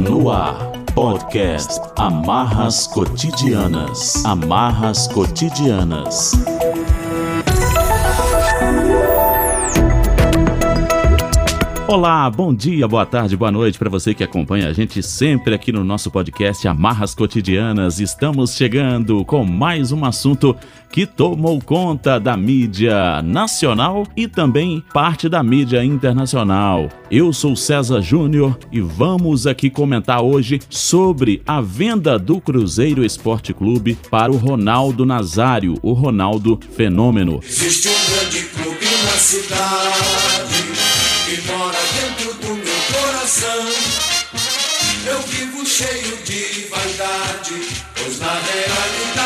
No ar, podcast Amarras Cotidianas. Amarras Cotidianas. Olá, bom dia, boa tarde, boa noite para você que acompanha a gente sempre aqui no nosso podcast Amarras Cotidianas. Estamos chegando com mais um assunto que tomou conta da mídia nacional e também parte da mídia internacional. Eu sou César Júnior e vamos aqui comentar hoje sobre a venda do Cruzeiro Esporte Clube para o Ronaldo Nazário, o Ronaldo Fenômeno. Existe um grande clube na cidade dentro do meu coração. Eu vivo cheio de vaidade, pois na realidade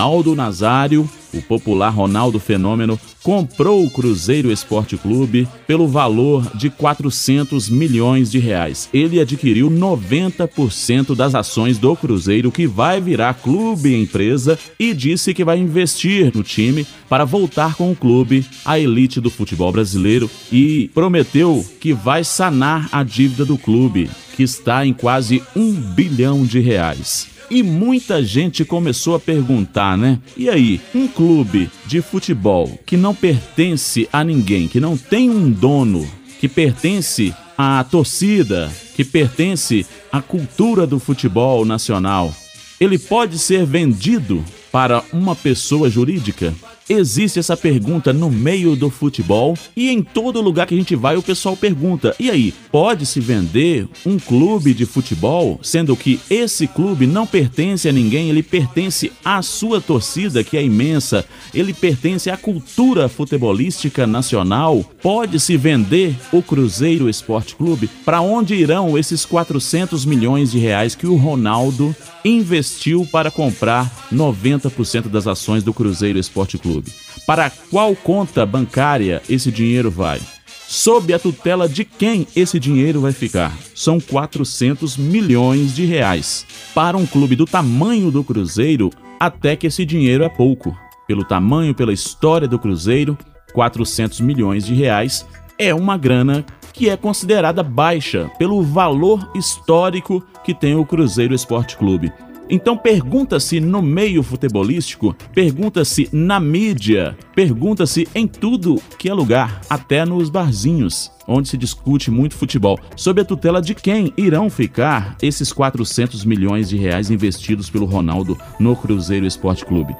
Ronaldo Nazário, o popular Ronaldo Fenômeno, comprou o Cruzeiro Esporte Clube pelo valor de 400 milhões de reais. Ele adquiriu 90% das ações do Cruzeiro, que vai virar clube empresa, e disse que vai investir no time para voltar com o clube à elite do futebol brasileiro e prometeu que vai sanar a dívida do clube, que está em quase um bilhão de reais. E muita gente começou a perguntar, né? E aí, um clube de futebol que não pertence a ninguém, que não tem um dono, que pertence à torcida, que pertence à cultura do futebol nacional, ele pode ser vendido para uma pessoa jurídica? Existe essa pergunta no meio do futebol e em todo lugar que a gente vai o pessoal pergunta: e aí, pode se vender um clube de futebol, sendo que esse clube não pertence a ninguém, ele pertence à sua torcida, que é imensa, ele pertence à cultura futebolística nacional? Pode se vender o Cruzeiro Esporte Clube? Para onde irão esses 400 milhões de reais que o Ronaldo investiu para comprar 90% das ações do Cruzeiro Esporte Clube. Para qual conta bancária esse dinheiro vai? Sob a tutela de quem esse dinheiro vai ficar? São 400 milhões de reais. Para um clube do tamanho do Cruzeiro, até que esse dinheiro é pouco. Pelo tamanho, pela história do Cruzeiro, 400 milhões de reais é uma grana que é considerada baixa pelo valor histórico que tem o Cruzeiro Esporte Clube. Então pergunta-se no meio futebolístico, pergunta-se na mídia, pergunta-se em tudo que é lugar, até nos barzinhos, onde se discute muito futebol. Sob a tutela de quem irão ficar esses 400 milhões de reais investidos pelo Ronaldo no Cruzeiro Esporte Clube?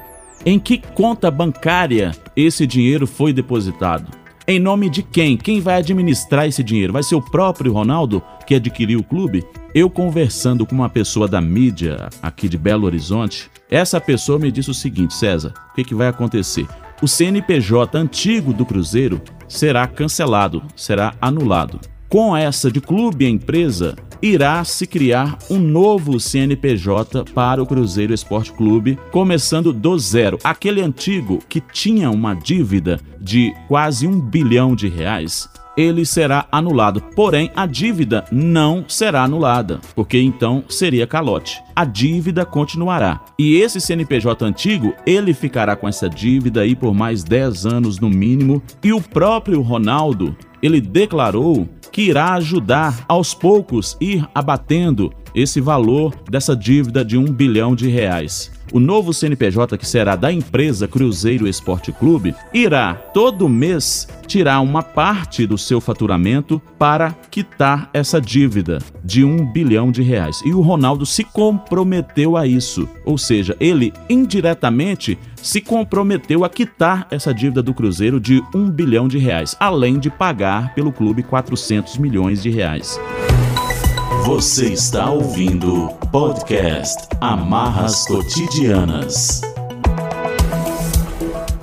Em que conta bancária esse dinheiro foi depositado? Em nome de quem? Quem vai administrar esse dinheiro? Vai ser o próprio Ronaldo que adquiriu o clube? Eu conversando com uma pessoa da mídia aqui de Belo Horizonte, essa pessoa me disse o seguinte: César, o que, que vai acontecer? O CNPJ antigo do Cruzeiro será cancelado, será anulado. Com essa de clube e empresa, irá se criar um novo CNPJ para o Cruzeiro Esporte Clube, começando do zero. Aquele antigo que tinha uma dívida de quase um bilhão de reais, ele será anulado. Porém, a dívida não será anulada, porque então seria calote. A dívida continuará. E esse CNPJ antigo, ele ficará com essa dívida aí por mais 10 anos no mínimo. E o próprio Ronaldo, ele declarou que irá ajudar aos poucos ir abatendo esse valor dessa dívida de um bilhão de reais. O novo CNPJ, que será da empresa Cruzeiro Esporte Clube, irá todo mês tirar uma parte do seu faturamento para quitar essa dívida de um bilhão de reais. E o Ronaldo se comprometeu a isso, ou seja, ele indiretamente se comprometeu a quitar essa dívida do Cruzeiro de um bilhão de reais, além de pagar pelo clube 400 milhões de reais. Você está ouvindo podcast Amarras Cotidianas.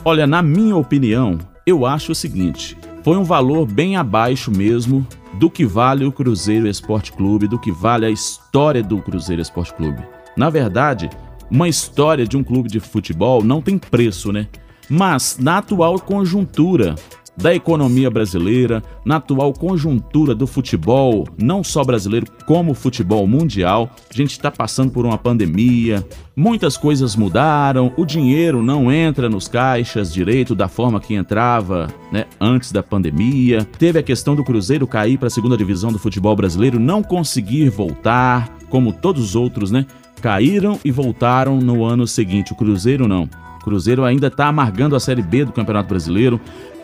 Olha, na minha opinião, eu acho o seguinte: foi um valor bem abaixo mesmo do que vale o Cruzeiro Esporte Clube, do que vale a história do Cruzeiro Esporte Clube. Na verdade, uma história de um clube de futebol não tem preço, né? Mas na atual conjuntura da economia brasileira, na atual conjuntura do futebol, não só brasileiro, como futebol mundial. A gente está passando por uma pandemia, muitas coisas mudaram, o dinheiro não entra nos caixas direito da forma que entrava né, antes da pandemia. Teve a questão do Cruzeiro cair para a segunda divisão do futebol brasileiro, não conseguir voltar, como todos os outros, né? Caíram e voltaram no ano seguinte. O Cruzeiro não. O Cruzeiro ainda está amargando a Série B do Campeonato Brasileiro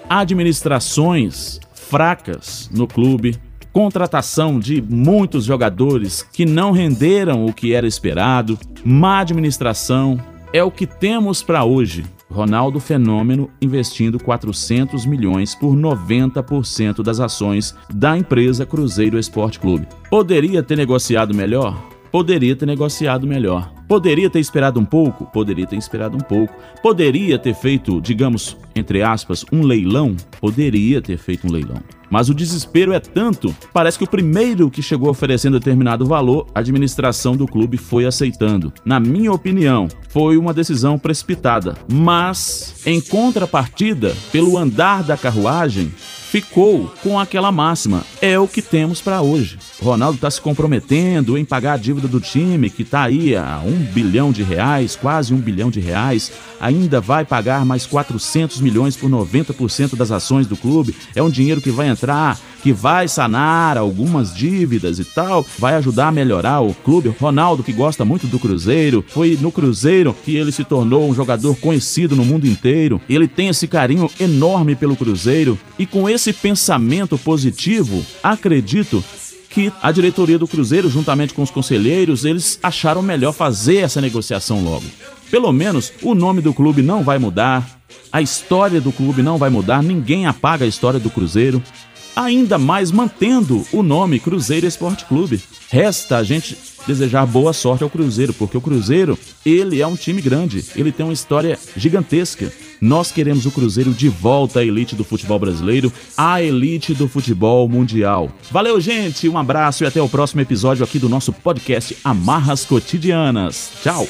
administrações fracas no clube, contratação de muitos jogadores que não renderam o que era esperado, má administração, é o que temos para hoje. Ronaldo Fenômeno investindo 400 milhões por 90% das ações da empresa Cruzeiro Esporte Clube. Poderia ter negociado melhor? Poderia ter negociado melhor. Poderia ter esperado um pouco? Poderia ter esperado um pouco. Poderia ter feito, digamos, entre aspas, um leilão? Poderia ter feito um leilão. Mas o desespero é tanto, parece que o primeiro que chegou oferecendo determinado valor, a administração do clube foi aceitando. Na minha opinião, foi uma decisão precipitada. Mas, em contrapartida, pelo andar da carruagem, ficou com aquela máxima: é o que temos para hoje. Ronaldo está se comprometendo em pagar a dívida do time, que está aí a um bilhão de reais, quase um bilhão de reais. Ainda vai pagar mais 400 milhões por 90% das ações do clube. É um dinheiro que vai entrar, que vai sanar algumas dívidas e tal, vai ajudar a melhorar o clube. Ronaldo, que gosta muito do Cruzeiro, foi no Cruzeiro que ele se tornou um jogador conhecido no mundo inteiro. Ele tem esse carinho enorme pelo Cruzeiro e com esse pensamento positivo, acredito que a diretoria do Cruzeiro, juntamente com os conselheiros, eles acharam melhor fazer essa negociação logo. Pelo menos o nome do clube não vai mudar, a história do clube não vai mudar, ninguém apaga a história do Cruzeiro, ainda mais mantendo o nome Cruzeiro Esporte Clube. Resta a gente desejar boa sorte ao Cruzeiro, porque o Cruzeiro, ele é um time grande, ele tem uma história gigantesca. Nós queremos o Cruzeiro de volta à elite do futebol brasileiro, à elite do futebol mundial. Valeu, gente, um abraço e até o próximo episódio aqui do nosso podcast Amarras Cotidianas. Tchau.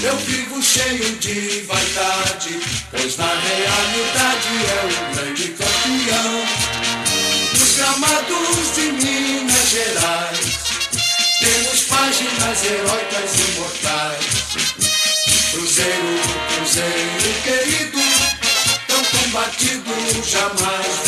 Vivo cheio de vaidade, pois na realidade é o grande campeão gramados de Minas Gerais. Temos páginas heróicas imortais. Cruzeiro, Cruzeiro querido, tão combatido, jamais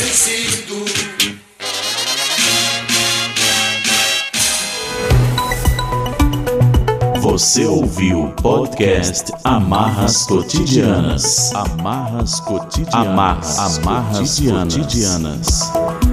Você ouviu o podcast Amarras Cotidianas. Amarras Cotidianas. Amarras, Amarras cotidianas. cotidianas.